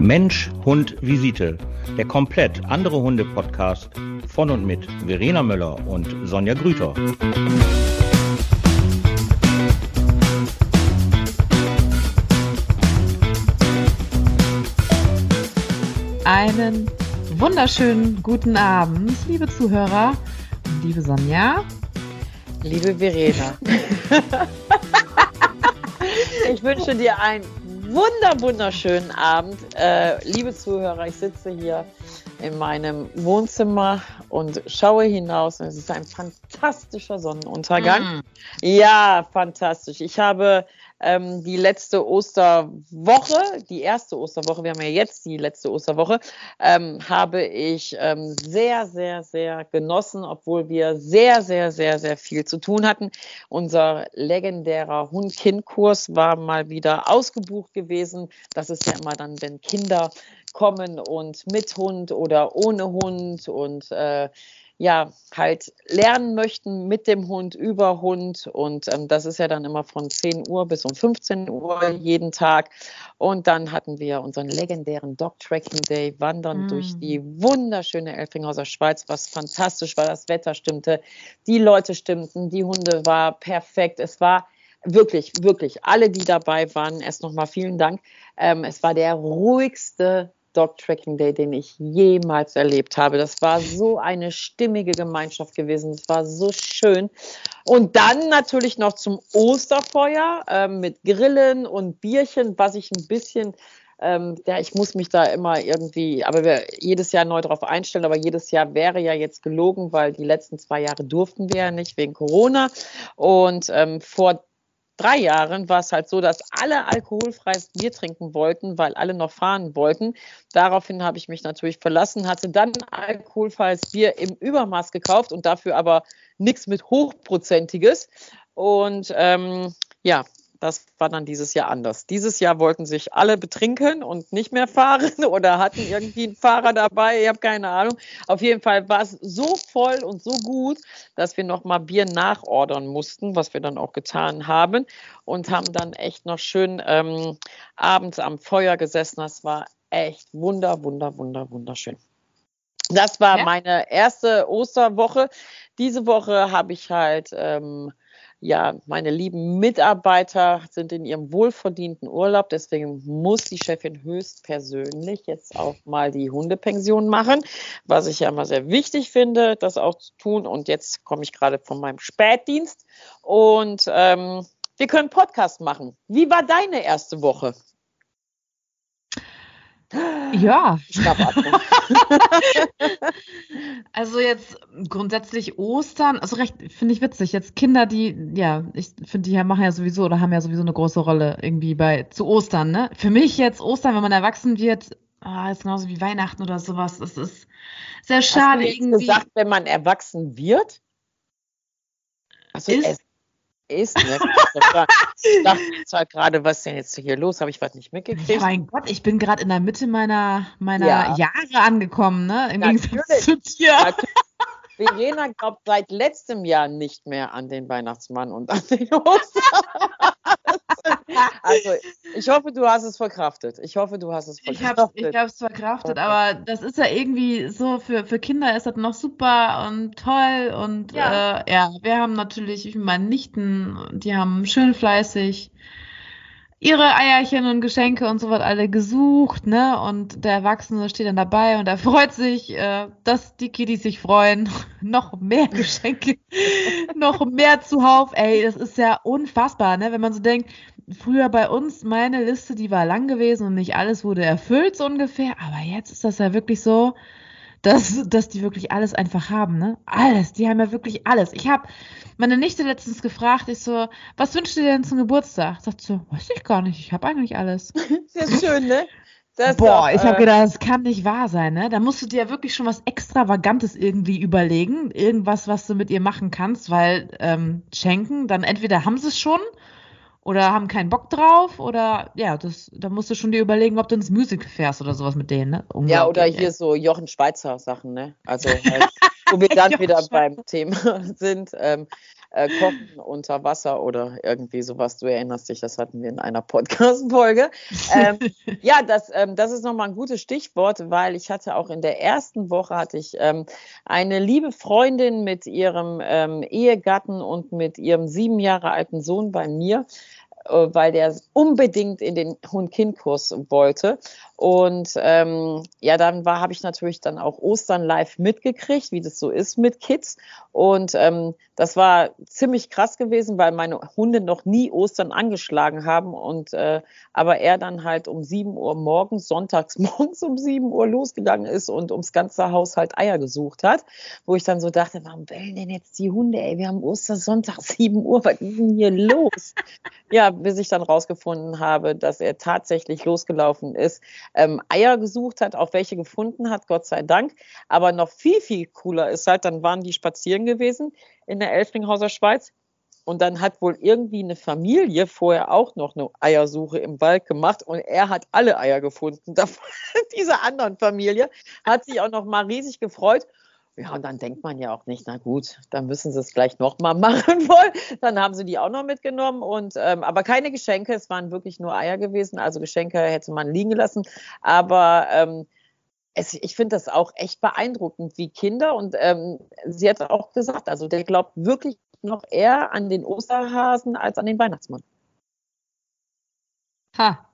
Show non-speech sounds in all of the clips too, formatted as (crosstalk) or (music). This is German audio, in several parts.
Mensch, Hund, Visite. Der komplett andere Hunde-Podcast von und mit Verena Möller und Sonja Grüter. Einen wunderschönen guten Abend, liebe Zuhörer, liebe Sonja. Liebe Verena. (laughs) ich wünsche dir einen wunder, wunderschönen Abend. Äh, liebe Zuhörer, ich sitze hier in meinem Wohnzimmer und schaue hinaus und es ist ein fantastischer Sonnenuntergang. Mm. Ja, fantastisch. Ich habe ähm, die letzte Osterwoche, die erste Osterwoche, wir haben ja jetzt die letzte Osterwoche, ähm, habe ich ähm, sehr, sehr, sehr genossen, obwohl wir sehr, sehr, sehr, sehr viel zu tun hatten. Unser legendärer Hund-Kind-Kurs war mal wieder ausgebucht gewesen. Das ist ja immer dann, wenn Kinder kommen und mit Hund oder ohne Hund und äh, ja, halt lernen möchten mit dem Hund, über Hund. Und ähm, das ist ja dann immer von 10 Uhr bis um 15 Uhr jeden Tag. Und dann hatten wir unseren legendären Dog Tracking Day, Wandern mm. durch die wunderschöne Elfringhauser Schweiz, was fantastisch war. Das Wetter stimmte, die Leute stimmten, die Hunde war perfekt. Es war wirklich, wirklich, alle, die dabei waren, erst nochmal vielen Dank. Ähm, es war der ruhigste Dog Tracking Day, den ich jemals erlebt habe. Das war so eine stimmige Gemeinschaft gewesen. Es war so schön. Und dann natürlich noch zum Osterfeuer äh, mit Grillen und Bierchen, was ich ein bisschen ähm, ja, ich muss mich da immer irgendwie, aber wir jedes Jahr neu darauf einstellen, aber jedes Jahr wäre ja jetzt gelogen, weil die letzten zwei Jahre durften wir ja nicht wegen Corona. Und ähm, vor drei Jahren war es halt so, dass alle alkoholfreies Bier trinken wollten, weil alle noch fahren wollten. Daraufhin habe ich mich natürlich verlassen, hatte dann alkoholfreies Bier im Übermaß gekauft und dafür aber nichts mit hochprozentiges. Und ähm, ja, das war dann dieses Jahr anders. Dieses Jahr wollten sich alle betrinken und nicht mehr fahren (laughs) oder hatten irgendwie einen Fahrer dabei. Ich habe keine Ahnung. Auf jeden Fall war es so voll und so gut, dass wir noch mal Bier nachordern mussten, was wir dann auch getan haben und haben dann echt noch schön ähm, abends am Feuer gesessen. Das war echt wunder, wunder, wunder, wunderschön. Das war ja. meine erste Osterwoche. Diese Woche habe ich halt ähm, ja, meine lieben Mitarbeiter sind in ihrem wohlverdienten Urlaub. Deswegen muss die Chefin höchstpersönlich jetzt auch mal die Hundepension machen, was ich ja immer sehr wichtig finde, das auch zu tun. Und jetzt komme ich gerade von meinem Spätdienst und ähm, wir können Podcast machen. Wie war deine erste Woche? Ja. (laughs) also jetzt grundsätzlich Ostern, also recht, finde ich witzig. Jetzt Kinder, die, ja, ich finde, die machen ja sowieso oder haben ja sowieso eine große Rolle irgendwie bei zu Ostern, ne? Für mich jetzt Ostern, wenn man erwachsen wird, ah, ist genauso wie Weihnachten oder sowas. Es ist sehr schade Hast du irgendwie. gesagt, wenn man erwachsen wird? Also ist, ist. Ne? Ich dachte zwar gerade, was ist denn jetzt hier los? Habe ich was nicht mitgekriegt? Ja, mein Gott, ich bin gerade in der Mitte meiner, meiner ja. Jahre angekommen, ne? Im Gegensatz zu dir. Verena glaubt seit letztem Jahr nicht mehr an den Weihnachtsmann und an den Ostern. Also, ich hoffe, du hast es verkraftet. Ich hoffe, du hast es verkraftet. Ich habe es verkraftet, okay. aber das ist ja irgendwie so, für, für Kinder ist das noch super und toll. Und ja, äh, ja wir haben natürlich, meine Nichten, die haben schön fleißig ihre Eierchen und Geschenke und so was alle gesucht, ne? Und der Erwachsene steht dann dabei und er freut sich, äh, dass die Kiddies sich freuen. (laughs) noch mehr Geschenke, (laughs) noch mehr zuhauf. Ey, das ist ja unfassbar, ne? Wenn man so denkt, früher bei uns, meine Liste, die war lang gewesen und nicht alles wurde erfüllt, so ungefähr. Aber jetzt ist das ja wirklich so, dass, dass die wirklich alles einfach haben, ne? Alles. Die haben ja wirklich alles. Ich habe meine Nichte letztens gefragt, ich so, was wünschst du dir denn zum Geburtstag? Sagt so, weiß ich gar nicht, ich habe eigentlich alles. (laughs) Ist schön, ne? Das Boah, doch, ich habe äh, gedacht, das kann nicht wahr sein, ne? Da musst du dir wirklich schon was Extravagantes irgendwie überlegen. Irgendwas, was du mit ihr machen kannst, weil ähm, schenken, dann entweder haben sie es schon oder haben keinen Bock drauf oder ja, das, da musst du schon dir überlegen, ob du ins Musical fährst oder sowas mit denen, ne? Ja, oder hier so Jochen Schweizer Sachen, ne? Also (laughs) halt, wo wir dann wieder beim Thema (laughs) sind. Ähm, äh, Kochen unter Wasser oder irgendwie sowas. Du erinnerst dich, das hatten wir in einer Podcast-Folge. Ähm, (laughs) ja, das, ähm, das ist nochmal ein gutes Stichwort, weil ich hatte auch in der ersten Woche hatte ich ähm, eine liebe Freundin mit ihrem ähm, Ehegatten und mit ihrem sieben Jahre alten Sohn bei mir äh, weil der unbedingt in den Hund-Kind-Kurs wollte. Und ähm, ja, dann war, habe ich natürlich dann auch Ostern live mitgekriegt, wie das so ist mit Kids. Und ähm, das war ziemlich krass gewesen, weil meine Hunde noch nie Ostern angeschlagen haben. Und äh, aber er dann halt um 7 Uhr morgens, sonntags (laughs) morgens um 7 Uhr losgegangen ist und ums ganze Haus halt Eier gesucht hat. Wo ich dann so dachte, warum bellen denn jetzt die Hunde, ey? Wir haben Ostersonntag 7 (laughs) Uhr, was ist denn hier los? ja, bis ich dann rausgefunden habe, dass er tatsächlich losgelaufen ist ähm, Eier gesucht hat, auch welche gefunden hat, Gott sei Dank. Aber noch viel, viel cooler ist halt, dann waren die spazieren gewesen in der Elfringhauser Schweiz. Und dann hat wohl irgendwie eine Familie vorher auch noch eine Eiersuche im Wald gemacht und er hat alle Eier gefunden. (laughs) Diese anderen Familie hat sich auch noch mal riesig gefreut. Ja, und dann denkt man ja auch nicht, na gut, dann müssen sie es gleich nochmal (laughs) machen wollen. Dann haben sie die auch noch mitgenommen. Und, ähm, aber keine Geschenke, es waren wirklich nur Eier gewesen. Also Geschenke hätte man liegen lassen. Aber ähm, es, ich finde das auch echt beeindruckend, wie Kinder. Und ähm, sie hat auch gesagt, also der glaubt wirklich noch eher an den Osterhasen als an den Weihnachtsmann. Ha.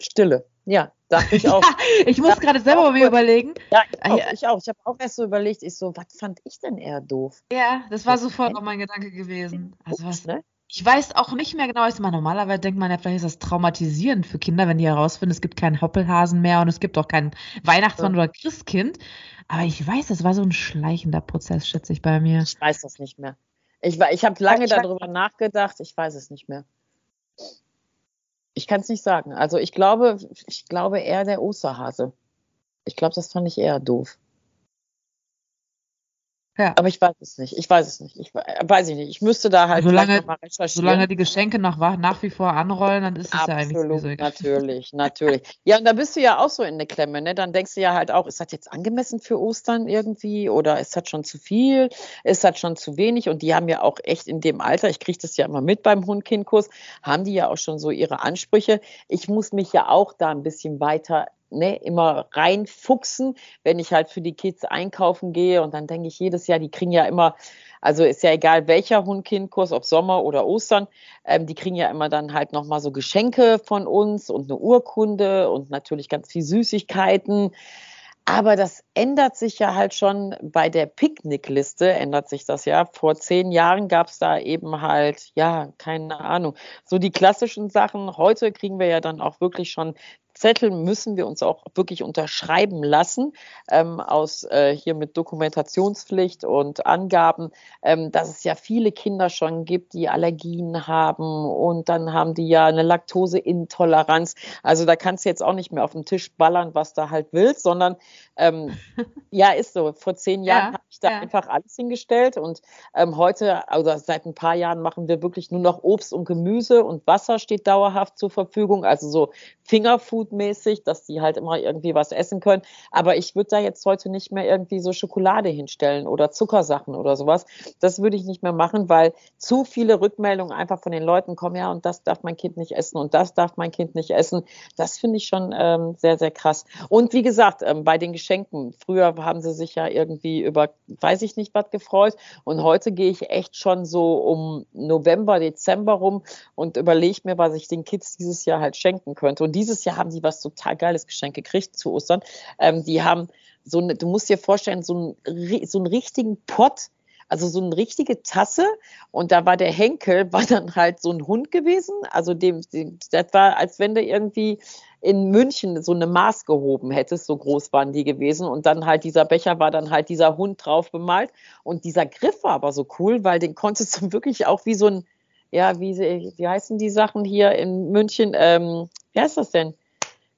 Stille. Ja, dachte ich auch. (laughs) ich muss gerade selber bei mir überlegen. Ja, ich auch. Ich, auch. ich habe auch erst so überlegt, ich so, was fand ich denn eher doof? Ja, das war sofort auch mein Gedanke gewesen. Also was, ne? Ich weiß auch nicht mehr genau, was man normalerweise denkt man ja, vielleicht ist das traumatisierend für Kinder, wenn die herausfinden, es gibt keinen Hoppelhasen mehr und es gibt auch keinen Weihnachtsmann ja. oder Christkind. Aber ich weiß, das war so ein schleichender Prozess, schätze ich bei mir. Ich weiß das nicht mehr. Ich, ich habe lange ich darüber nachgedacht, ich weiß es nicht mehr. Ich kann es nicht sagen. Also ich glaube, ich glaube eher der Osterhase. Ich glaube, das fand ich eher doof. Ja. Aber ich weiß es nicht. Ich weiß es nicht. Ich weiß ich nicht. Ich müsste da halt solange, mal recherchieren. Solange die Geschenke nach, nach wie vor anrollen, dann ist es ja eigentlich so Natürlich, natürlich. Ja, und da bist du ja auch so in der Klemme, ne? Dann denkst du ja halt auch, ist das jetzt angemessen für Ostern irgendwie oder ist das schon zu viel? Ist das schon zu wenig? Und die haben ja auch echt in dem Alter, ich kriege das ja immer mit beim Hund-Kind-Kurs, haben die ja auch schon so ihre Ansprüche. Ich muss mich ja auch da ein bisschen weiter ne, immer reinfuchsen, wenn ich halt für die Kids einkaufen gehe. Und dann denke ich jedes Jahr, die kriegen ja immer, also ist ja egal welcher Hund-Kind-Kurs, ob Sommer oder Ostern, ähm, die kriegen ja immer dann halt nochmal so Geschenke von uns und eine Urkunde und natürlich ganz viel Süßigkeiten. Aber das ändert sich ja halt schon bei der Picknickliste, ändert sich das ja. Vor zehn Jahren gab es da eben halt, ja, keine Ahnung, so die klassischen Sachen. Heute kriegen wir ja dann auch wirklich schon Zettel müssen wir uns auch wirklich unterschreiben lassen, ähm, aus äh, hier mit Dokumentationspflicht und Angaben, ähm, dass es ja viele Kinder schon gibt, die Allergien haben und dann haben die ja eine Laktoseintoleranz. Also da kannst du jetzt auch nicht mehr auf den Tisch ballern, was du halt willst, sondern ähm, (laughs) ja, ist so. Vor zehn Jahren ja, habe ich da ja. einfach alles hingestellt und ähm, heute, also seit ein paar Jahren machen wir wirklich nur noch Obst und Gemüse und Wasser steht dauerhaft zur Verfügung, also so Fingerfood mäßig, dass die halt immer irgendwie was essen können. Aber ich würde da jetzt heute nicht mehr irgendwie so Schokolade hinstellen oder Zuckersachen oder sowas. Das würde ich nicht mehr machen, weil zu viele Rückmeldungen einfach von den Leuten kommen, ja, und das darf mein Kind nicht essen und das darf mein Kind nicht essen. Das finde ich schon ähm, sehr, sehr krass. Und wie gesagt, ähm, bei den Geschenken, früher haben sie sich ja irgendwie über, weiß ich nicht, was gefreut. Und heute gehe ich echt schon so um November, Dezember rum und überlege mir, was ich den Kids dieses Jahr halt schenken könnte. Und dieses Jahr haben sie was total geiles Geschenk gekriegt zu Ostern. Ähm, die haben so eine, du musst dir vorstellen, so, ein, so einen richtigen Pott, also so eine richtige Tasse und da war der Henkel, war dann halt so ein Hund gewesen. Also dem das war, als wenn du irgendwie in München so eine Maß gehoben hättest, so groß waren die gewesen. Und dann halt dieser Becher war dann halt dieser Hund drauf bemalt. Und dieser Griff war aber so cool, weil den konntest du (laughs) wirklich auch wie so ein, ja, wie, wie heißen die Sachen hier in München? Ähm, wie heißt das denn?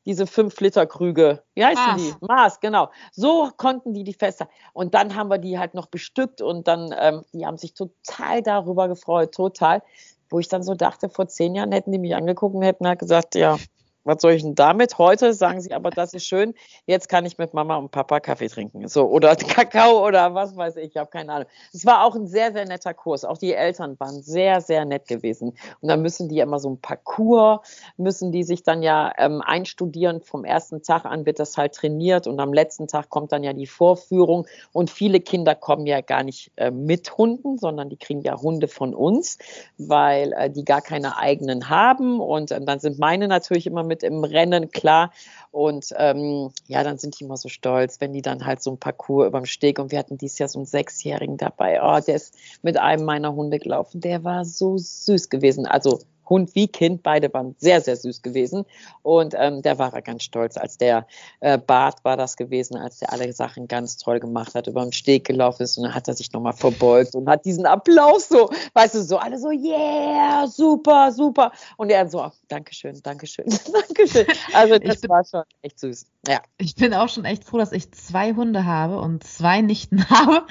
Diese 5-Liter-Krüge. Wie heißen Maß. die? Maß, genau. So konnten die die fester. Und dann haben wir die halt noch bestückt und dann, ähm, die haben sich total darüber gefreut, total. Wo ich dann so dachte, vor zehn Jahren hätten die mich angeguckt und hätten halt gesagt, ja, was soll ich denn damit? Heute sagen sie aber, das ist schön. Jetzt kann ich mit Mama und Papa Kaffee trinken. So, oder (laughs) Kakao oder was weiß ich, ich habe keine Ahnung. Es war auch ein sehr, sehr netter Kurs. Auch die Eltern waren sehr, sehr nett gewesen. Und dann müssen die immer so ein Parcours, müssen die sich dann ja ähm, einstudieren. Vom ersten Tag an wird das halt trainiert und am letzten Tag kommt dann ja die Vorführung. Und viele Kinder kommen ja gar nicht äh, mit Hunden, sondern die kriegen ja Hunde von uns, weil äh, die gar keine eigenen haben. Und äh, dann sind meine natürlich immer mit mit im Rennen, klar. Und ähm, ja, dann sind die immer so stolz, wenn die dann halt so ein Parcours über dem Steg und wir hatten dieses Jahr so einen Sechsjährigen dabei. Oh, der ist mit einem meiner Hunde gelaufen. Der war so süß gewesen. Also Hund wie Kind, beide waren sehr, sehr süß gewesen. Und ähm, der war ganz stolz, als der äh, Bart war das gewesen, als der alle Sachen ganz toll gemacht hat, über den Steg gelaufen ist und dann hat er sich nochmal verbeugt und hat diesen Applaus so, weißt du, so alle so, yeah, super, super. Und er so, Dankeschön, Dankeschön, (laughs) Dankeschön. Also das bin, war schon echt süß. Ja. Ich bin auch schon echt froh, dass ich zwei Hunde habe und zwei Nichten (laughs) habe,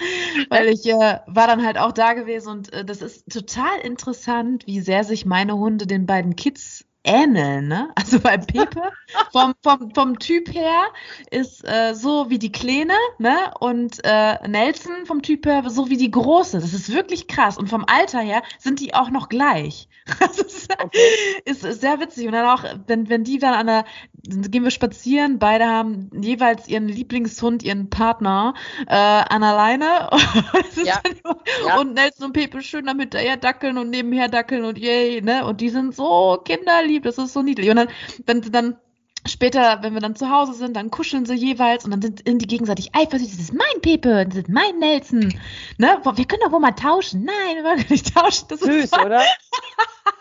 weil ich äh, war dann halt auch da gewesen und äh, das ist total interessant, wie sehr sich meine Hunde den beiden Kids ähneln, ne? Also bei Pepe (laughs) vom, vom, vom Typ her ist äh, so wie die Kleine, ne? Und äh, Nelson vom Typ her so wie die Große. Das ist wirklich krass. Und vom Alter her sind die auch noch gleich. (laughs) Das ist, okay. ist, ist sehr witzig. Und dann auch, wenn, wenn die dann an der, gehen wir spazieren, beide haben jeweils ihren Lieblingshund, ihren Partner äh, an der Leine. (laughs) ja. ja. Und Nelson und Pepe schön damit daher dackeln und nebenher dackeln und yay, ne? Und die sind so kinderlieb, das ist so niedlich. Und dann, wenn sie dann später, wenn wir dann zu Hause sind, dann kuscheln sie jeweils und dann sind, die gegenseitig eifersüchtig. Das ist mein Pepe, das ist mein Nelson. Ne? Wir können doch wohl mal tauschen. Nein, wir wollen nicht tauschen. Das Süß, ist oder? (laughs)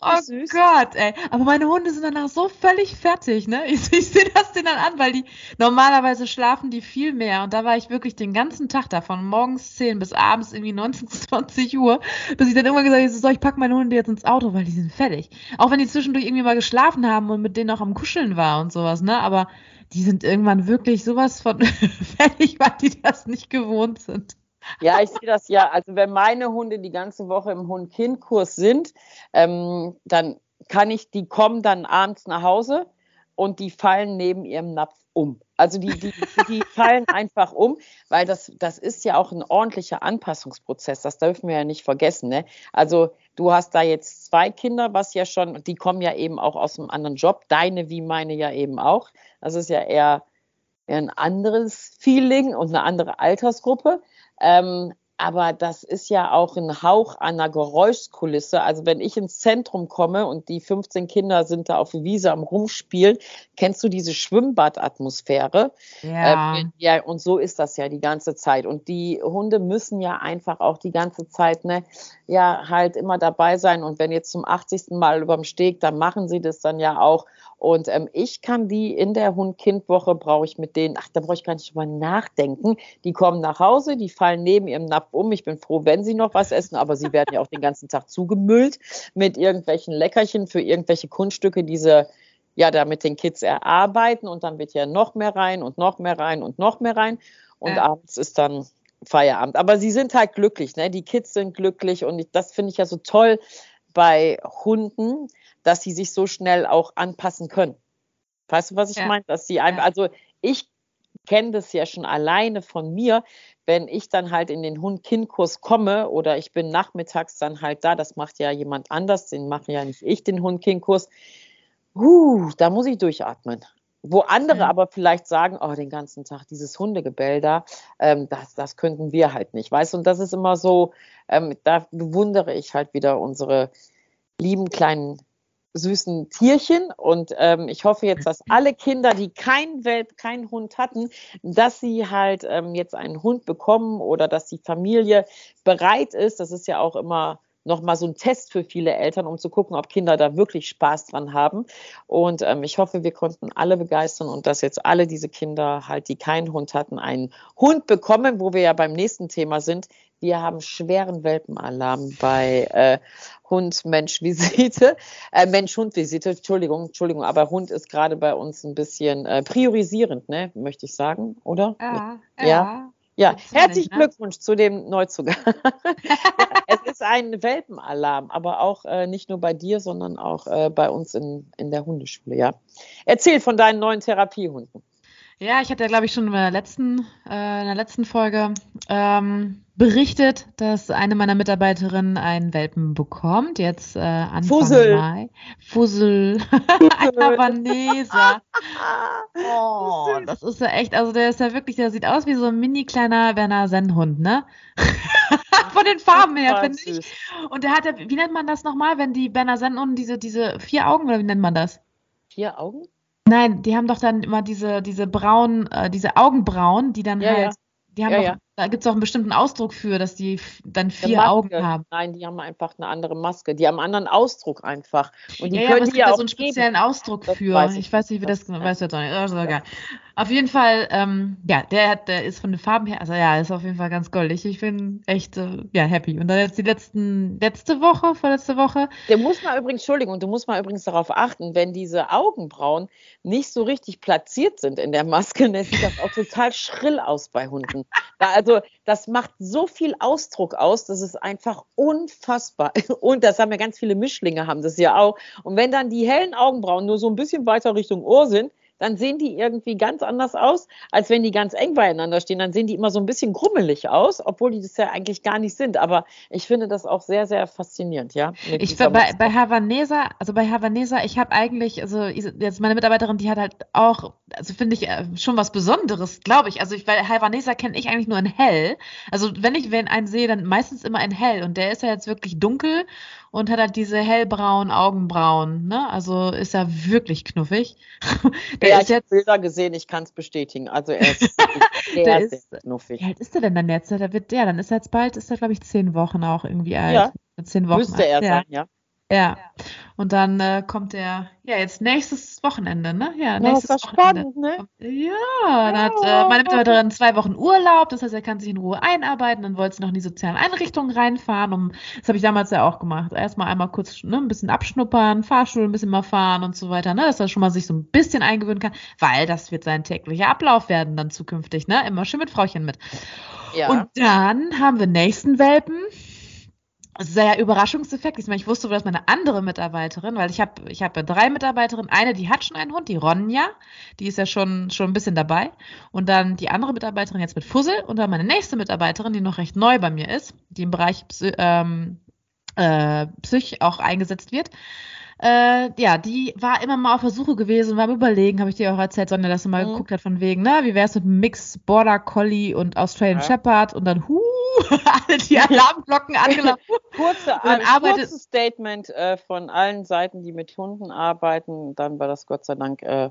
oh süß. Gott, ey. Aber meine Hunde sind danach so völlig fertig, ne? Ich, ich sehe das denen dann an, weil die normalerweise schlafen die viel mehr. Und da war ich wirklich den ganzen Tag da, von morgens 10 bis abends irgendwie 19, 20 Uhr, bis ich dann irgendwann gesagt habe, so, ich pack meine Hunde jetzt ins Auto, weil die sind fertig. Auch wenn die zwischendurch irgendwie mal geschlafen haben und mit denen auch am Kuscheln war und sowas, ne? Aber die sind irgendwann wirklich sowas von (laughs) fertig, weil die das nicht gewohnt sind. Ja, ich sehe das ja. Also wenn meine Hunde die ganze Woche im Hund-Kind-Kurs sind, ähm, dann kann ich, die kommen dann abends nach Hause und die fallen neben ihrem Napf um. Also die, die, die (laughs) fallen einfach um, weil das, das ist ja auch ein ordentlicher Anpassungsprozess. Das dürfen wir ja nicht vergessen. Ne? Also du hast da jetzt zwei Kinder, was ja schon, die kommen ja eben auch aus einem anderen Job. Deine wie meine ja eben auch. Das ist ja eher, eher ein anderes Feeling und eine andere Altersgruppe. Ähm, aber das ist ja auch ein Hauch einer Geräuschkulisse. Also wenn ich ins Zentrum komme und die 15 Kinder sind da auf der Wiese am Rumspielen, kennst du diese Schwimmbadatmosphäre? Ja. Ähm, ja, und so ist das ja die ganze Zeit. Und die Hunde müssen ja einfach auch die ganze Zeit, ne, ja, halt immer dabei sein. Und wenn jetzt zum 80. Mal überm Steg, dann machen sie das dann ja auch. Und ähm, ich kann die in der Hund-Kind-Woche, brauche ich mit denen, ach, da brauche ich gar nicht drüber nachdenken. Die kommen nach Hause, die fallen neben ihrem Napf um. Ich bin froh, wenn sie noch was essen, aber sie werden ja auch den ganzen Tag zugemüllt mit irgendwelchen Leckerchen für irgendwelche Kunststücke, die sie ja da mit den Kids erarbeiten. Und dann wird ja noch mehr rein und noch mehr rein und noch mehr rein. Und ja. abends ist dann Feierabend. Aber sie sind halt glücklich, ne? Die Kids sind glücklich und das finde ich ja so toll bei Hunden, dass sie sich so schnell auch anpassen können. Weißt du, was ich ja. meine? Dass sie einfach, also ich kenne das ja schon alleine von mir, wenn ich dann halt in den Hund-Kind-Kurs komme oder ich bin nachmittags dann halt da, das macht ja jemand anders, den mache ja nicht ich, den Hund-Kind-Kurs. Uh, da muss ich durchatmen. Wo andere aber vielleicht sagen, oh, den ganzen Tag dieses Hundegebell da, ähm, das, das könnten wir halt nicht, weißt du? Und das ist immer so, ähm, da bewundere ich halt wieder unsere lieben kleinen süßen Tierchen. Und ähm, ich hoffe jetzt, dass (laughs) alle Kinder, die kein Welt, keinen Hund hatten, dass sie halt ähm, jetzt einen Hund bekommen oder dass die Familie bereit ist. Das ist ja auch immer nochmal so ein Test für viele Eltern, um zu gucken, ob Kinder da wirklich Spaß dran haben. Und ähm, ich hoffe, wir konnten alle begeistern und dass jetzt alle diese Kinder halt, die keinen Hund hatten, einen Hund bekommen, wo wir ja beim nächsten Thema sind. Wir haben schweren Welpenalarm bei äh, Hund-Mensch-Visite, (laughs) äh, Mensch-Hund-Visite, Entschuldigung, Entschuldigung, aber Hund ist gerade bei uns ein bisschen äh, priorisierend, ne, möchte ich sagen, oder? Ja, ja. ja. Ja, herzlichen ne? Glückwunsch zu dem Neuzugang. (laughs) es ist ein Welpenalarm, aber auch äh, nicht nur bei dir, sondern auch äh, bei uns in, in der Hundeschule, ja. Erzähl von deinen neuen Therapiehunden. Ja, ich hatte, glaube ich, schon in der letzten, äh, in der letzten Folge ähm, berichtet, dass eine meiner Mitarbeiterinnen einen Welpen bekommt, jetzt äh, Anfang Fussel. Mai. Fussel. Ein (laughs) Havaneser. (laughs) oh, das ist ja echt, also der ist ja wirklich, der sieht aus wie so ein mini kleiner Werner Sennhund, ne? (laughs) Von den Farben her, finde ich. Und der hat ja, wie nennt man das nochmal, wenn die Berner Sennhunden diese, diese vier Augen, oder wie nennt man das? Vier Augen? Nein, die haben doch dann immer diese, diese braunen, äh, diese Augenbrauen, die dann ja, halt, ja. die haben ja, doch, da gibt es auch einen bestimmten Ausdruck für, dass die dann vier Augen haben. Nein, die haben einfach eine andere Maske. Die haben einen anderen Ausdruck einfach. Und die ja, können ja, aber es gibt ja so einen speziellen Ausdruck für. Weiß ich, ich, weiß nicht, wie das, das weiß jetzt auch nicht. Also, ja. Auf jeden Fall, ähm, ja, der, der ist von den Farben her, also ja, ist auf jeden Fall ganz goldig. Ich bin echt, äh, ja, happy. Und dann jetzt die letzten, letzte Woche, vorletzte Woche. Der muss mal übrigens, Entschuldigung, du musst mal übrigens darauf achten, wenn diese Augenbrauen nicht so richtig platziert sind in der Maske, dann sieht das auch total schrill aus bei Hunden. Da, also, das macht so viel Ausdruck aus, das ist einfach unfassbar. (laughs) Und das haben ja ganz viele Mischlinge, haben das ja auch. Und wenn dann die hellen Augenbrauen nur so ein bisschen weiter Richtung Ohr sind, dann sehen die irgendwie ganz anders aus, als wenn die ganz eng beieinander stehen. Dann sehen die immer so ein bisschen grummelig aus, obwohl die das ja eigentlich gar nicht sind. Aber ich finde das auch sehr, sehr faszinierend, ja. Ich bei, bei Havanesa, also bei Havanesa, ich habe eigentlich, also jetzt meine Mitarbeiterin, die hat halt auch, also finde ich äh, schon was Besonderes, glaube ich. Also ich, weil Havanesa kenne ich eigentlich nur in hell. Also wenn ich wenn einen sehe, dann meistens immer in hell. Und der ist ja jetzt wirklich dunkel und hat halt diese hellbraunen Augenbrauen. Ne? Also ist er wirklich knuffig. (laughs) Der ja, ist ich habe Bilder gesehen, ich kann es bestätigen. Also er ist (laughs) sehr, ist, sehr knuffig. Wie alt ist er denn dann jetzt? Der wird, ja, dann ist er jetzt bald, ist er glaube ich zehn Wochen auch irgendwie alt. Ja, zehn Wochen müsste alt. er sein, ja. Ja. Und dann äh, kommt der, ja, jetzt nächstes Wochenende, ne? Ja, nächstes ja, das Wochenende. Spannend, ne? Ja, dann ja, hat äh, meine Mitarbeiterin zwei Wochen Urlaub, das heißt, er kann sich in Ruhe einarbeiten, dann wollte sie noch in die sozialen Einrichtungen reinfahren. Um, das habe ich damals ja auch gemacht. Erstmal einmal kurz ne, ein bisschen abschnuppern, Fahrstuhl ein bisschen mal fahren und so weiter, ne? Dass er schon mal sich so ein bisschen eingewöhnen kann, weil das wird sein täglicher Ablauf werden dann zukünftig, ne? Immer schön mit Frauchen mit. Ja. Und dann haben wir nächsten Welpen sehr Überraschungseffekt. Ich, meine, ich wusste, dass meine andere Mitarbeiterin, weil ich habe ich hab drei Mitarbeiterinnen, eine, die hat schon einen Hund, die Ronja, die ist ja schon, schon ein bisschen dabei. Und dann die andere Mitarbeiterin jetzt mit Fussel und dann meine nächste Mitarbeiterin, die noch recht neu bei mir ist, die im Bereich ähm, äh, Psych auch eingesetzt wird. Äh, ja, die war immer mal auf der Suche gewesen, war am Überlegen, habe ich dir auch erzählt, Sonja, dass sie mal mhm. geguckt hat, von wegen, ne, wie wäre es mit Mix Border Collie und Australian ja. Shepherd und dann, huh, (laughs) alle die Alarmglocken angelaufen. (laughs) Kurze, ein kurzes Statement äh, von allen Seiten, die mit Hunden arbeiten, dann war das Gott sei Dank äh,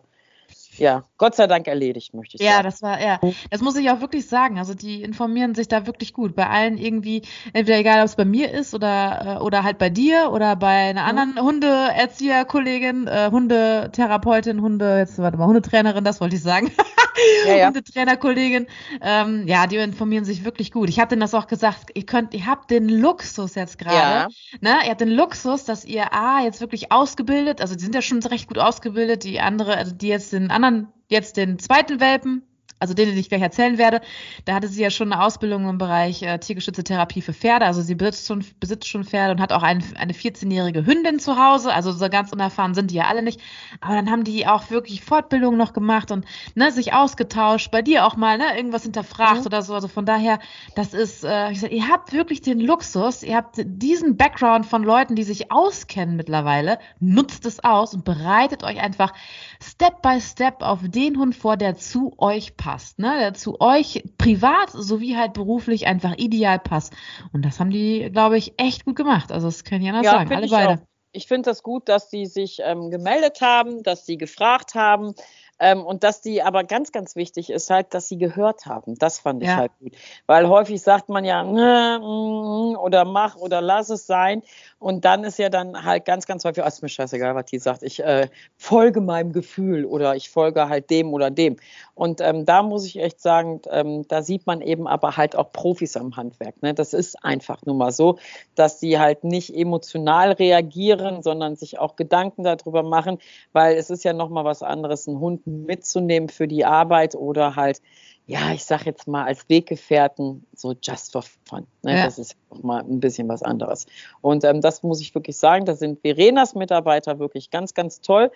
ja, Gott sei Dank erledigt, möchte ich ja, sagen. Ja, das war, ja. Das muss ich auch wirklich sagen. Also die informieren sich da wirklich gut. Bei allen irgendwie, entweder egal, ob es bei mir ist oder, äh, oder halt bei dir oder bei einer mhm. anderen mhm. Hundeerzieherkollegin, äh, Hundetherapeutin, Hunde, jetzt warte mal, Hundetrainerin, das wollte ich sagen. (laughs) ja, ja. Hundetrainerkollegin. Ähm, ja, die informieren sich wirklich gut. Ich habe denen das auch gesagt, ihr könnt, ihr habt den Luxus jetzt gerade. Ja. Ne? Ihr habt den Luxus, dass ihr A, jetzt wirklich ausgebildet, also die sind ja schon recht gut ausgebildet, die andere, also die jetzt den anderen, jetzt den zweiten Welpen, also den, den ich gleich erzählen werde, da hatte sie ja schon eine Ausbildung im Bereich äh, tiergeschützte Therapie für Pferde. Also sie besitzt schon, besitzt schon Pferde und hat auch ein, eine 14-jährige Hündin zu Hause. Also so ganz unerfahren sind die ja alle nicht. Aber dann haben die auch wirklich Fortbildungen noch gemacht und ne, sich ausgetauscht, bei dir auch mal ne, irgendwas hinterfragt mhm. oder so. Also von daher, das ist, äh, ich sag, ihr habt wirklich den Luxus, ihr habt diesen Background von Leuten, die sich auskennen mittlerweile, nutzt es aus und bereitet euch einfach Step by Step auf den Hund vor, der zu euch passt, ne? der zu euch privat sowie halt beruflich einfach ideal passt. Und das haben die, glaube ich, echt gut gemacht. Also das können ja noch ja, sagen, alle beide. Auch. Ich finde das gut, dass die sich ähm, gemeldet haben, dass sie gefragt haben. Ähm, und dass die aber ganz, ganz wichtig ist halt, dass sie gehört haben. Das fand ich ja. halt gut. Weil häufig sagt man ja, mm, oder mach oder lass es sein. Und dann ist ja dann halt ganz, ganz häufig, oh, ist mir scheißegal, was die sagt. Ich äh, folge meinem Gefühl oder ich folge halt dem oder dem. Und ähm, da muss ich echt sagen, ähm, da sieht man eben aber halt auch Profis am Handwerk. Ne? Das ist einfach nur mal so, dass sie halt nicht emotional reagieren, sondern sich auch Gedanken darüber machen, weil es ist ja nochmal was anderes, einen Hund mitzunehmen für die Arbeit oder halt ja, ich sag jetzt mal als Weggefährten so just for fun. Ne? Ja. Das ist auch mal ein bisschen was anderes. Und ähm, das muss ich wirklich sagen, da sind Verenas Mitarbeiter wirklich ganz, ganz toll.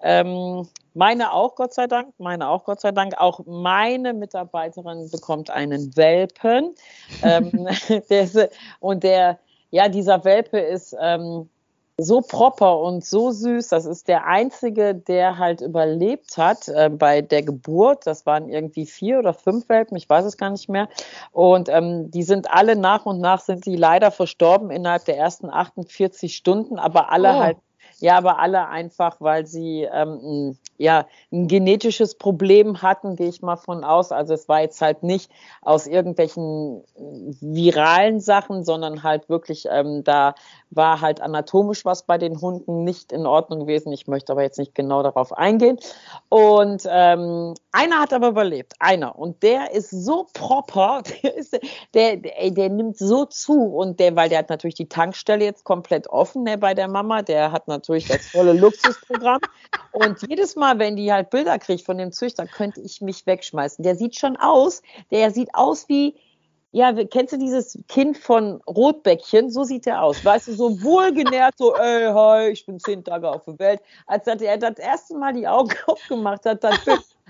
Ähm, meine auch, Gott sei Dank, meine auch, Gott sei Dank. Auch meine Mitarbeiterin bekommt einen Welpen. ähm, (laughs) (laughs) der ist, und der, ja, dieser Welpe ist, ähm, so proper und so süß. Das ist der einzige, der halt überlebt hat äh, bei der Geburt. Das waren irgendwie vier oder fünf Welpen, ich weiß es gar nicht mehr. Und ähm, die sind alle nach und nach sind die leider verstorben innerhalb der ersten 48 Stunden, aber alle oh. halt ja, aber alle einfach, weil sie ähm, ja ein genetisches Problem hatten, gehe ich mal von aus. Also es war jetzt halt nicht aus irgendwelchen viralen Sachen, sondern halt wirklich ähm, da war halt anatomisch was bei den Hunden nicht in Ordnung gewesen. Ich möchte aber jetzt nicht genau darauf eingehen. Und ähm, einer hat aber überlebt, einer. Und der ist so proper, (laughs) der, ist, der, der, der nimmt so zu. Und der, weil der hat natürlich die Tankstelle jetzt komplett offen ne, bei der Mama, der hat natürlich das volle Luxusprogramm. Und jedes Mal, wenn die halt Bilder kriegt von dem Züchter, könnte ich mich wegschmeißen. Der sieht schon aus, der sieht aus wie ja, kennst du dieses Kind von Rotbäckchen? So sieht er aus. Weißt du, so wohlgenährt, so, ey, hi, ich bin zehn Tage auf der Welt. Als er das erste Mal die Augen (laughs) aufgemacht hat, das,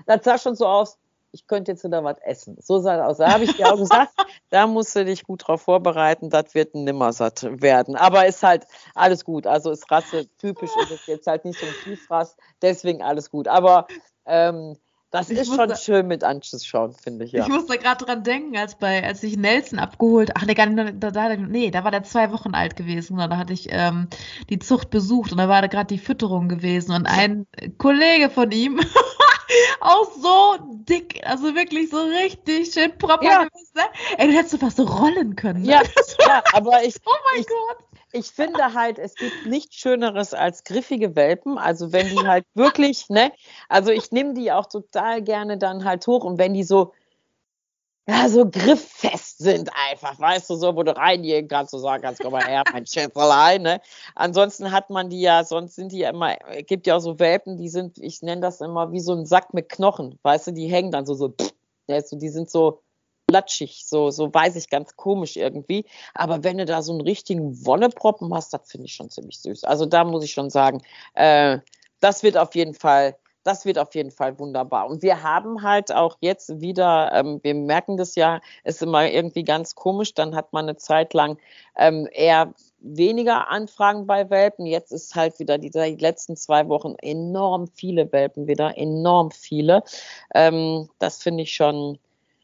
das sah schon so aus, ich könnte jetzt wieder was essen. So sah das aus. Da habe ich dir auch gesagt, (laughs) da musst du dich gut drauf vorbereiten, das wird ein Nimmersatt werden. Aber ist halt alles gut. Also ist Rasse typisch, ist es jetzt halt nicht so ein Tiefrass, deswegen alles gut. Aber ähm, das ich ist schon schön mit anzuschauen, finde ich, ja. Ich musste gerade dran denken, als bei, als ich Nelson abgeholt, ach nee, da, da, nee, da war der zwei Wochen alt gewesen, da hatte ich ähm, die Zucht besucht und da war da gerade die Fütterung gewesen und ein Kollege von ihm, (laughs) auch so dick, also wirklich so richtig schön proper ja. gewesen, ne? Ey, du hättest fast so rollen können. Ne? Ja, ja, aber ich, (laughs) oh mein ich, Gott ich finde halt, es gibt nichts Schöneres als griffige Welpen. Also wenn die halt wirklich, ne, also ich nehme die auch total gerne dann halt hoch und wenn die so, ja, so grifffest sind einfach, weißt du, so, wo du reingehen kannst, und sagen kannst, komm mal her, mein Schäferlein, ne. Ansonsten hat man die ja, sonst sind die ja immer, gibt ja auch so Welpen, die sind, ich nenne das immer wie so ein Sack mit Knochen, weißt du, die hängen dann so, so, weißt die sind so, platschig, so, so weiß ich, ganz komisch irgendwie. Aber wenn du da so einen richtigen Wonneproppen hast, das finde ich schon ziemlich süß. Also da muss ich schon sagen, äh, das wird auf jeden Fall, das wird auf jeden Fall wunderbar. Und wir haben halt auch jetzt wieder, ähm, wir merken das ja, ist immer irgendwie ganz komisch, dann hat man eine Zeit lang ähm, eher weniger Anfragen bei Welpen. Jetzt ist halt wieder die, die letzten zwei Wochen enorm viele Welpen wieder, enorm viele. Ähm, das finde ich schon,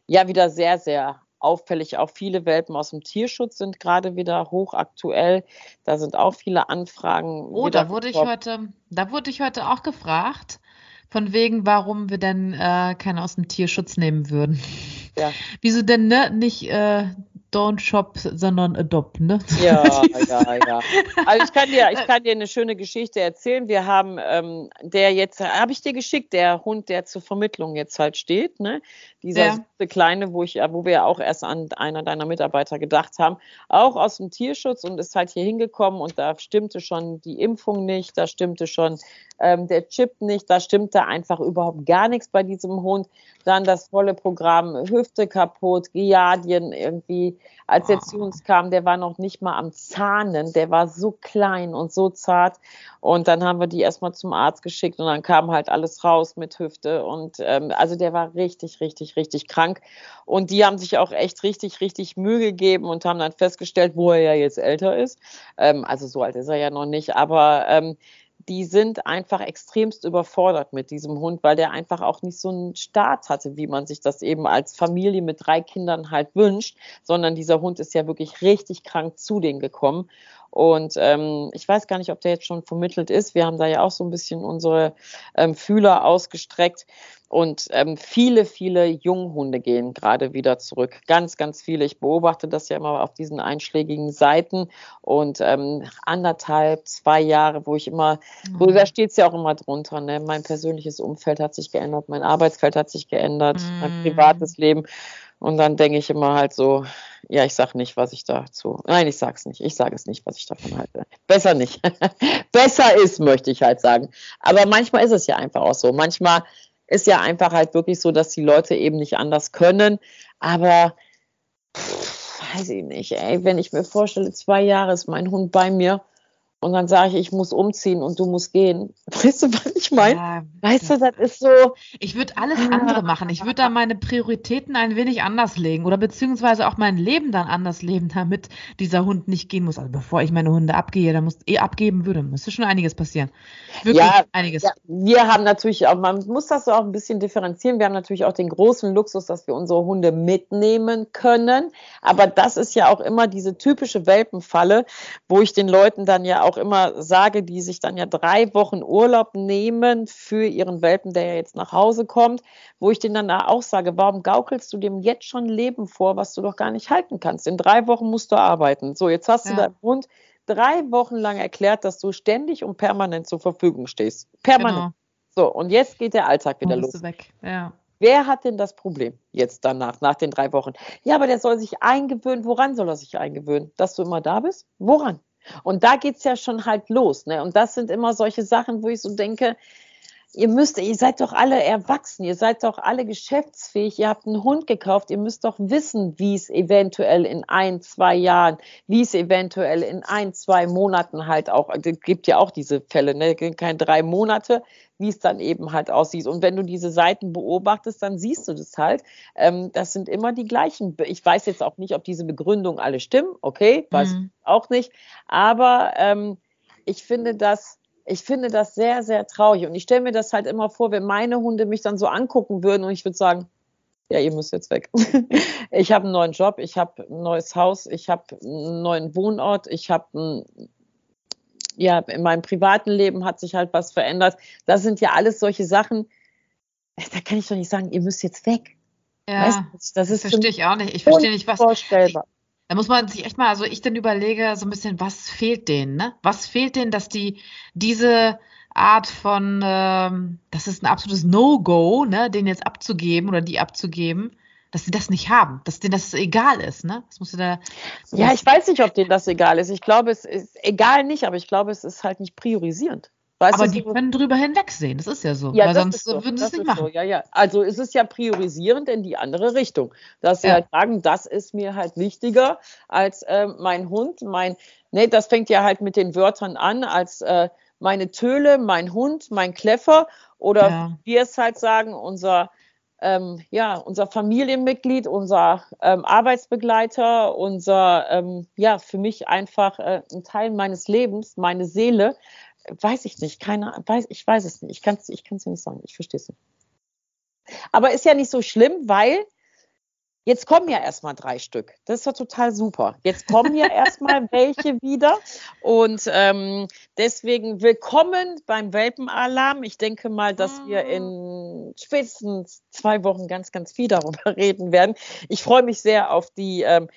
ja wieder sehr, sehr auffällig. Auch viele Welpen aus dem Tierschutz sind gerade wieder hochaktuell. Da sind auch viele Anfragen. Oh, da wurde ich heute, da wurde ich heute auch gefragt, von wegen, warum wir denn äh, keine aus dem Tierschutz nehmen würden. Ja. (laughs) Wieso denn ne, nicht äh, don't shop, sondern adopt, ne? Ja, (laughs) ja, ja. Also ich kann dir, ich kann dir eine schöne Geschichte erzählen. Wir haben, ähm, der jetzt, habe ich dir geschickt, der Hund, der zur Vermittlung jetzt halt steht, ne? Dieser ja. kleine, wo ich, wo wir auch erst an einer deiner Mitarbeiter gedacht haben, auch aus dem Tierschutz und ist halt hier hingekommen und da stimmte schon die Impfung nicht, da stimmte schon ähm, der Chip nicht, da stimmte einfach überhaupt gar nichts bei diesem Hund. Dann das volle Programm, Hüfte kaputt, Giardien irgendwie. Als er zu uns kam, der war noch nicht mal am Zahnen, der war so klein und so zart. Und dann haben wir die erstmal zum Arzt geschickt und dann kam halt alles raus mit Hüfte. Und ähm, also der war richtig, richtig, richtig krank. Und die haben sich auch echt richtig, richtig Mühe gegeben und haben dann festgestellt, wo er ja jetzt älter ist. Ähm, also so alt ist er ja noch nicht, aber ähm, die sind einfach extremst überfordert mit diesem Hund, weil der einfach auch nicht so einen Start hatte, wie man sich das eben als Familie mit drei Kindern halt wünscht, sondern dieser Hund ist ja wirklich richtig krank zu denen gekommen. Und ähm, ich weiß gar nicht, ob der jetzt schon vermittelt ist. Wir haben da ja auch so ein bisschen unsere ähm, Fühler ausgestreckt. Und ähm, viele, viele Junghunde gehen gerade wieder zurück. Ganz, ganz viele. Ich beobachte das ja immer auf diesen einschlägigen Seiten. Und ähm, anderthalb, zwei Jahre, wo ich immer, mhm. wo, da steht es ja auch immer drunter, ne? mein persönliches Umfeld hat sich geändert, mein Arbeitsfeld hat sich geändert, mhm. mein privates Leben. Und dann denke ich immer halt so, ja, ich sag nicht, was ich dazu. Nein, ich sag's nicht. Ich sage es nicht, was ich davon halte. Besser nicht. (laughs) Besser ist, möchte ich halt sagen. Aber manchmal ist es ja einfach auch so. Manchmal ist ja einfach halt wirklich so, dass die Leute eben nicht anders können. Aber pff, weiß ich nicht, ey, wenn ich mir vorstelle, zwei Jahre ist mein Hund bei mir und dann sage ich, ich muss umziehen und du musst gehen. (laughs) Weißt du, was ich meine? Ja, weißt du, das ist so. Ich würde alles andere machen. Ich würde da meine Prioritäten ein wenig anders legen oder beziehungsweise auch mein Leben dann anders leben, damit dieser Hund nicht gehen muss. Also bevor ich meine Hunde abgehe, da muss eh abgeben würde, müsste schon einiges passieren. Wirklich ja, einiges. Ja, wir haben natürlich auch, man muss das so auch ein bisschen differenzieren. Wir haben natürlich auch den großen Luxus, dass wir unsere Hunde mitnehmen können. Aber das ist ja auch immer diese typische Welpenfalle, wo ich den Leuten dann ja auch auch immer sage, die sich dann ja drei Wochen Urlaub nehmen für ihren Welpen, der ja jetzt nach Hause kommt, wo ich denen dann auch sage, warum gaukelst du dem jetzt schon Leben vor, was du doch gar nicht halten kannst? In drei Wochen musst du arbeiten. So, jetzt hast ja. du deinem Hund drei Wochen lang erklärt, dass du ständig und permanent zur Verfügung stehst. Permanent. Genau. So, und jetzt geht der Alltag wieder los. Weg. Ja. Wer hat denn das Problem jetzt danach, nach den drei Wochen? Ja, aber der soll sich eingewöhnen. Woran soll er sich eingewöhnen? Dass du immer da bist? Woran? Und da geht's ja schon halt los. Ne? Und das sind immer solche Sachen, wo ich so denke, ihr müsst, ihr seid doch alle erwachsen, ihr seid doch alle geschäftsfähig, ihr habt einen Hund gekauft, ihr müsst doch wissen, wie es eventuell in ein, zwei Jahren, wie es eventuell in ein, zwei Monaten halt auch, es gibt ja auch diese Fälle, ne, keine drei Monate, wie es dann eben halt aussieht. Und wenn du diese Seiten beobachtest, dann siehst du das halt. Ähm, das sind immer die gleichen. Ich weiß jetzt auch nicht, ob diese Begründungen alle stimmen, okay, weiß mhm. auch nicht. Aber ähm, ich finde das ich finde das sehr, sehr traurig. Und ich stelle mir das halt immer vor, wenn meine Hunde mich dann so angucken würden und ich würde sagen, ja, ihr müsst jetzt weg. (laughs) ich habe einen neuen Job, ich habe ein neues Haus, ich habe einen neuen Wohnort, ich habe ja, in meinem privaten Leben hat sich halt was verändert. Das sind ja alles solche Sachen, da kann ich doch nicht sagen, ihr müsst jetzt weg. Ja, weißt du, das ist verstehe ich auch nicht. Ich verstehe nicht, was. Vorstellbar. Da muss man sich echt mal, also ich dann überlege so ein bisschen, was fehlt denen, ne? Was fehlt denen, dass die diese Art von, ähm, das ist ein absolutes No-Go, ne, den jetzt abzugeben oder die abzugeben, dass sie das nicht haben, dass denen das egal ist, ne? Das musst du da. Ja, ich weiß nicht, ob denen das egal ist. Ich glaube, es ist egal nicht, aber ich glaube, es ist halt nicht priorisierend. Weißt aber die so? können drüber hinwegsehen, das ist ja so. Ja, weil sonst so. würden sie es nicht machen. So. Ja, ja. Also ist es ja priorisierend in die andere Richtung. Dass sie ja. halt sagen, das ist mir halt wichtiger als äh, mein Hund, mein, ne, das fängt ja halt mit den Wörtern an, als äh, meine Töle, mein Hund, mein Kleffer oder ja. wir es halt sagen, unser ähm, ja, unser Familienmitglied, unser ähm, Arbeitsbegleiter, unser, ähm, ja, für mich einfach äh, ein Teil meines Lebens, meine Seele weiß ich nicht, keine, weiß, ich weiß es nicht, ich kann es ich kann's nicht sagen, ich verstehe es nicht. Aber ist ja nicht so schlimm, weil jetzt kommen ja erstmal drei Stück. Das ist ja total super. Jetzt kommen ja (laughs) erstmal welche wieder. Und ähm, deswegen willkommen beim Welpenalarm. Ich denke mal, dass wir in spätestens zwei Wochen ganz, ganz viel darüber (laughs) reden werden. Ich freue mich sehr auf die ähm,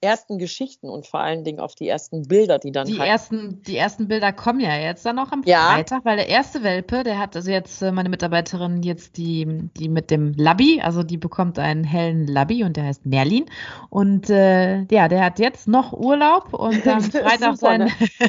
ersten Geschichten und vor allen Dingen auf die ersten Bilder, die dann die halt ersten die ersten Bilder kommen ja jetzt dann noch am ja. Freitag, weil der erste Welpe, der hat also jetzt äh, meine Mitarbeiterin jetzt die die mit dem Labby, also die bekommt einen hellen Labby und der heißt Merlin und äh, ja, der hat jetzt noch Urlaub und dann (laughs) Freitag super, ne?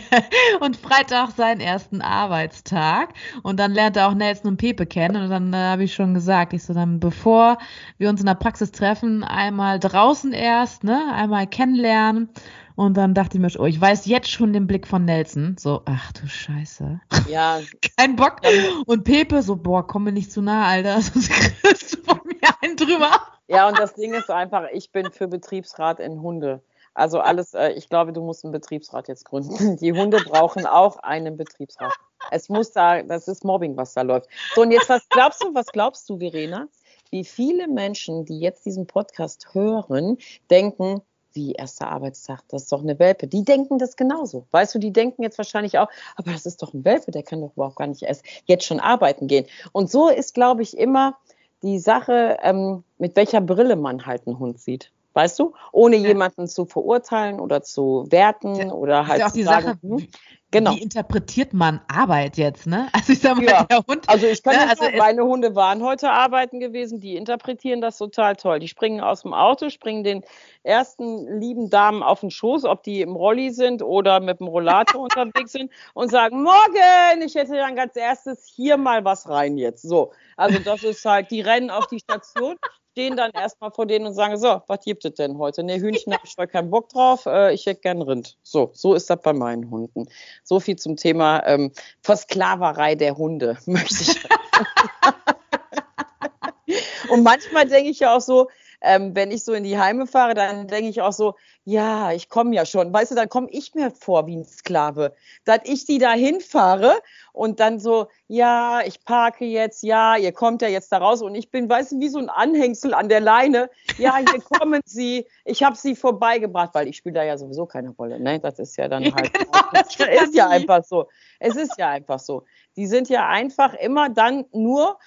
(laughs) und Freitag seinen ersten Arbeitstag und dann lernt er auch Nelson und Pepe kennen und dann äh, habe ich schon gesagt, ich so dann bevor wir uns in der Praxis treffen, einmal draußen erst, ne, einmal kennenlernen. Und dann dachte ich mir, oh, ich weiß jetzt schon den Blick von Nelson. So, ach du Scheiße. Ja. (laughs) Kein Bock. Und Pepe so, boah, komm mir nicht zu nah, Alter. (laughs) Sonst kriegst du von mir einen drüber. Ja, und das Ding ist einfach, ich bin für Betriebsrat in Hunde. Also alles, äh, ich glaube, du musst einen Betriebsrat jetzt gründen. (laughs) Die Hunde brauchen auch einen Betriebsrat. Es muss da, das ist Mobbing, was da läuft. So, und jetzt, was glaubst du, was glaubst du, Verena? Wie viele Menschen, die jetzt diesen Podcast hören, denken, wie erster Arbeitstag, das ist doch eine Welpe. Die denken das genauso. Weißt du, die denken jetzt wahrscheinlich auch, aber das ist doch ein Welpe, der kann doch überhaupt gar nicht erst jetzt schon arbeiten gehen. Und so ist, glaube ich, immer die Sache, ähm, mit welcher Brille man halt einen Hund sieht. Weißt du? Ohne ja. jemanden zu verurteilen oder zu werten ja. oder halt ist ja auch zu die sagen, Sache, hm, Genau. Wie interpretiert man Arbeit jetzt, ne? (laughs) Also ich sag mal, ja. der Hund. Also ich kann ne, also sagen, meine Hunde waren heute arbeiten gewesen, die interpretieren das total toll. Die springen aus dem Auto, springen den ersten lieben Damen auf den Schoß, ob die im Rolli sind oder mit dem Rollator (laughs) unterwegs sind und sagen, morgen, ich hätte dann ganz erstes hier mal was rein jetzt. So. Also das ist halt, die rennen auf die Station, stehen dann erstmal vor denen und sagen, so, was gibt es denn heute? Ne, Hühnchen habe ich voll keinen Bock drauf, äh, ich hätte gern Rind. So, so ist das bei meinen Hunden. So viel zum Thema ähm, Versklaverei der Hunde, (laughs) möchte ich. (laughs) und manchmal denke ich ja auch so, ähm, wenn ich so in die Heime fahre, dann denke ich auch so, ja, ich komme ja schon. Weißt du, dann komme ich mir vor wie ein Sklave. Dass ich die da hinfahre und dann so, ja, ich parke jetzt, ja, ihr kommt ja jetzt da raus und ich bin, weißt du, wie so ein Anhängsel an der Leine. Ja, hier (laughs) kommen sie, ich habe sie vorbeigebracht, weil ich spiele da ja sowieso keine Rolle. Ne? Das ist ja dann halt, genau, das ist ja einfach so. Es ist ja einfach so. Die sind ja einfach immer dann nur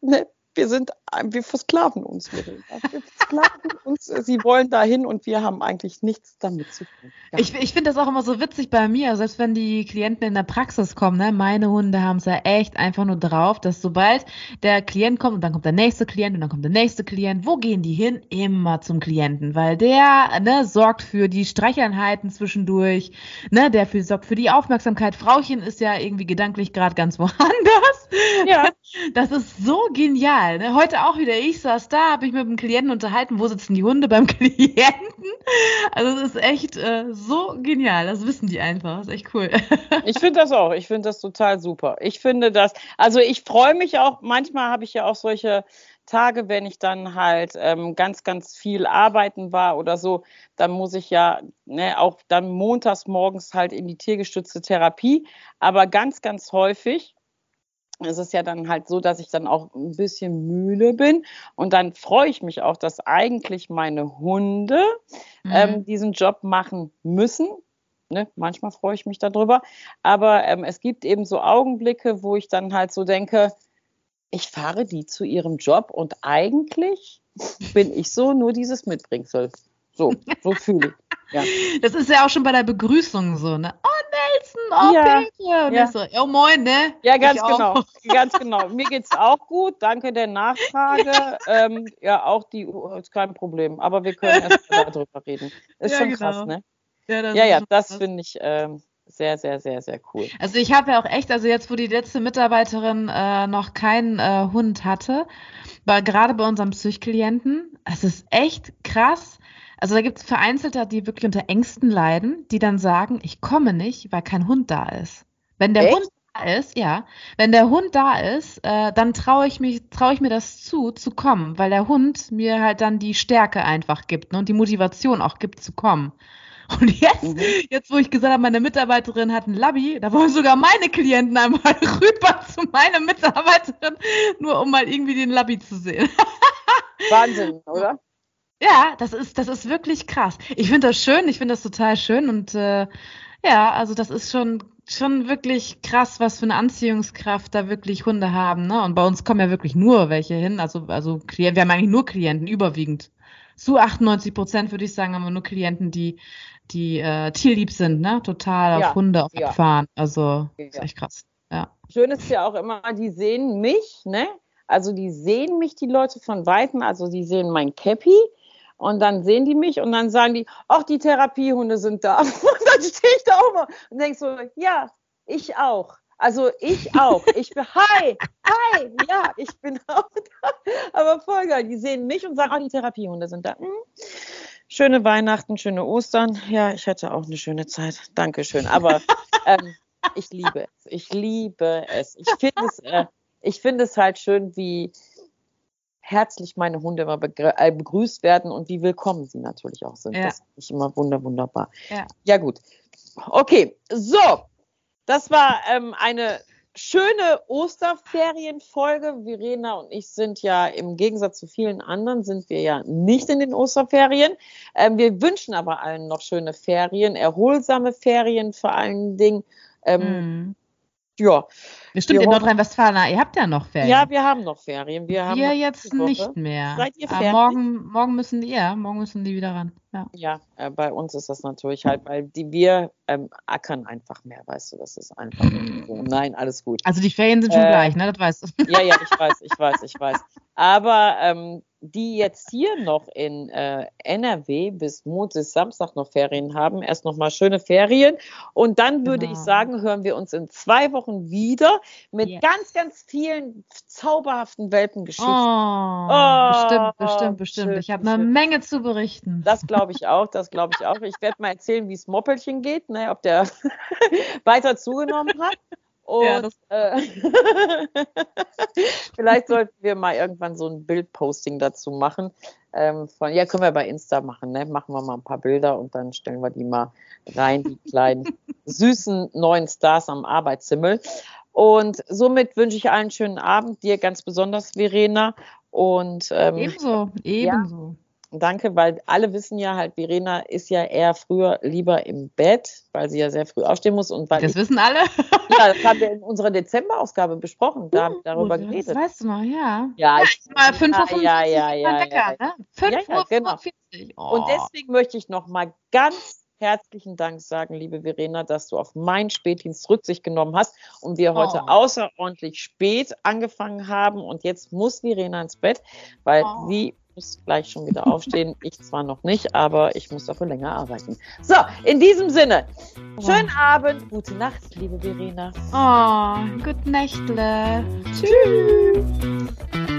ne, wir sind, wir versklaven uns. Wir versklaven (laughs) uns, sie wollen dahin und wir haben eigentlich nichts damit zu tun. Ja. Ich, ich finde das auch immer so witzig bei mir, selbst wenn die Klienten in der Praxis kommen, ne, meine Hunde haben es ja echt einfach nur drauf, dass sobald der Klient kommt und dann kommt der nächste Klient und dann kommt der nächste Klient, wo gehen die hin? Immer zum Klienten, weil der ne, sorgt für die Streicheinheiten zwischendurch, ne, der für, sorgt für die Aufmerksamkeit. Frauchen ist ja irgendwie gedanklich gerade ganz (laughs) woanders. Ja. Das ist so genial genial. Ne? Heute auch wieder, ich saß da, habe ich mit dem Klienten unterhalten, wo sitzen die Hunde beim (laughs) Klienten. Also es ist echt äh, so genial, das wissen die einfach, das ist echt cool. (laughs) Ich finde das auch, ich finde das total super. Ich finde das, also ich freue mich auch, manchmal habe ich ja auch solche Tage, wenn ich dann halt ähm, ganz, ganz viel arbeiten war oder so, dann muss ich ja ne, auch dann montags morgens halt in die tiergestützte Therapie. Aber ganz, ganz häufig es ist ja dann halt so, dass ich dann auch ein bisschen müde bin. Und dann freue ich mich auch, dass eigentlich meine Hunde mhm. ähm, diesen Job machen müssen. Ne? Manchmal freue ich mich darüber. Aber ähm, es gibt eben so Augenblicke, wo ich dann halt so denke, ich fahre die zu ihrem Job und eigentlich bin ich so nur dieses Mitbringsel. So, so fühle ich. Ja. Das ist ja auch schon bei der Begrüßung so, ne? Nelson, oh, ja. Peter. Und ja. so, oh, moin, ne? Ja, ganz ich genau. Auch. (laughs) Ganz genau. Mir geht's auch gut. Danke der Nachfrage. (laughs) ähm, ja, auch die ist kein Problem. Aber wir können erst mal (laughs) darüber reden. Ist ja, schon genau. krass, ne? Ja, das, ja, ja, das finde ich ähm, sehr, sehr, sehr, sehr cool. Also ich habe ja auch echt, also jetzt, wo die letzte Mitarbeiterin äh, noch keinen äh, Hund hatte, war gerade bei unserem Psychklienten, es ist echt krass, also da gibt es Vereinzelte, die wirklich unter Ängsten leiden, die dann sagen, ich komme nicht, weil kein Hund da ist. Wenn der Echt? Hund da ist, ja, wenn der Hund da ist, äh, dann traue ich mich, traue ich mir das zu, zu kommen, weil der Hund mir halt dann die Stärke einfach gibt ne, und die Motivation auch gibt zu kommen. Und jetzt, mhm. jetzt, wo ich gesagt habe, meine Mitarbeiterin hat ein Labby, da wollen sogar meine Klienten einmal (laughs) rüber zu meiner Mitarbeiterin, nur um mal irgendwie den Labby zu sehen. (laughs) Wahnsinn, oder? Ja, das ist, das ist wirklich krass. Ich finde das schön, ich finde das total schön und äh, ja, also das ist schon, schon wirklich krass, was für eine Anziehungskraft da wirklich Hunde haben. Ne? Und bei uns kommen ja wirklich nur welche hin. Also, also wir haben eigentlich nur Klienten, überwiegend. Zu 98 Prozent würde ich sagen, haben wir nur Klienten, die, die äh, tierlieb sind, ne? Total ja, auf Hunde auf ja. fahren. Also ja. ist echt krass. Ja. Schön ist ja auch immer, die sehen mich, ne? Also die sehen mich, die Leute von Weitem, also die sehen mein Cappy und dann sehen die mich und dann sagen die, ach, die Therapiehunde sind da. (laughs) Und dann stehe ich da mal und denke so, ja, ich auch. Also ich auch. Ich bin, hi, hi, ja, ich bin (laughs) auch da. Aber voll geil. Die sehen mich und sagen, ah, die Therapiehunde sind da. Hm. Schöne Weihnachten, schöne Ostern. Ja, ich hatte auch eine schöne Zeit. Dankeschön. Aber ähm, ich liebe es. Ich liebe es. Ich finde es, äh, ich finde es halt schön, wie, herzlich meine Hunde immer äh, begrüßt werden und wie willkommen sie natürlich auch sind. Ja. Das finde ich immer wunder, wunderbar. Ja. ja, gut. Okay, so. Das war ähm, eine schöne Osterferienfolge. Verena und ich sind ja im Gegensatz zu vielen anderen sind wir ja nicht in den Osterferien. Ähm, wir wünschen aber allen noch schöne Ferien, erholsame Ferien vor allen Dingen. Ähm, mhm ja. Bestimmt Wir in Nordrhein-Westfalen, ihr habt ja noch Ferien. Ja, wir haben noch Ferien. Wir haben wir jetzt nicht mehr. Seid ihr Aber fertig? morgen, morgen müssen die, ja, morgen müssen die wieder ran. Ja. Ja, äh, bei uns ist das natürlich halt, weil die wir ähm, ackern einfach mehr, weißt du, das ist einfach so. Nein, alles gut. Also die Ferien sind schon Äh, gleich, ne? Das weißt du. Ja, ja, ich weiß, ich weiß, ich weiß. (laughs) Aber ähm, die jetzt hier noch in äh, NRW bis Montag, Samstag noch Ferien haben, erst noch mal schöne Ferien. Und dann würde Genau. ich sagen, hören wir uns in zwei Wochen wieder mit Ja. ganz, ganz vielen zauberhaften Welpengeschichten. Oh, Oh, bestimmt, bestimmt, bestimmt. schön, ich habe eine. Menge zu berichten. Das glaube ich auch, das glaube ich auch. Ich werde mal erzählen, wie es Moppelchen geht, ne, ob der (laughs) weiter zugenommen hat. Und Ja, äh, (laughs) vielleicht sollten wir mal irgendwann so ein Bildposting dazu machen. Ähm, von, ja, können wir bei Insta machen, ne? Machen wir mal ein paar Bilder und dann stellen wir die mal rein, die kleinen (laughs) süßen neuen Stars am Arbeitshimmel. Und somit wünsche ich allen einen schönen Abend, dir ganz besonders, Verena. Und ähm, Ebenso, ebenso. Danke, weil alle wissen ja halt, Verena ist ja eher früher lieber im Bett, weil sie ja sehr früh aufstehen muss und weil Das ich, wissen alle. (laughs) ja, das haben wir in unserer Dezemberausgabe besprochen, da haben wir darüber Gut, geredet. Das weißt du noch, ja. Ja, ich, Mal 5.45 Uhr ja, ja, ja, ja, ja. 5 Ja, ja, Uhr genau. 45. Oh. Und deswegen möchte ich nochmal ganz herzlichen Dank sagen, liebe Verena, dass du auf meinen Spätdienst Rücksicht genommen hast und wir heute Oh. außerordentlich spät angefangen haben und jetzt muss Verena ins Bett, weil Oh. sie muss gleich schon wieder aufstehen. Ich zwar noch nicht, aber ich muss dafür länger arbeiten. So, in diesem Sinne, schönen Abend, gute Nacht, liebe Verena. Oh, gut Nächtle. Tschüss.